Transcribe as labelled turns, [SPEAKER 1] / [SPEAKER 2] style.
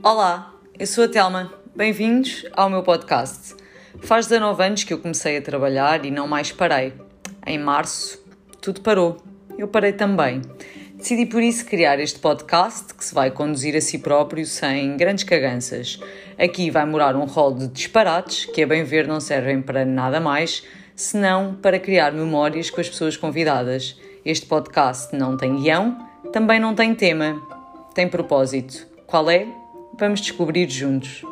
[SPEAKER 1] Olá, eu sou a Telma. Bem-vindos ao meu podcast. Faz 19 anos que eu comecei a trabalhar e não mais parei. Em março, tudo parou. Eu parei também. Decidi por isso criar este podcast que se vai conduzir a si próprio sem grandes caganças. Aqui vai morar um rol de disparates que, a bem ver, não servem para nada mais senão para criar memórias com as pessoas convidadas. Este podcast não tem guião, também não tem tema, tem propósito. Qual é? Vamos descobrir juntos.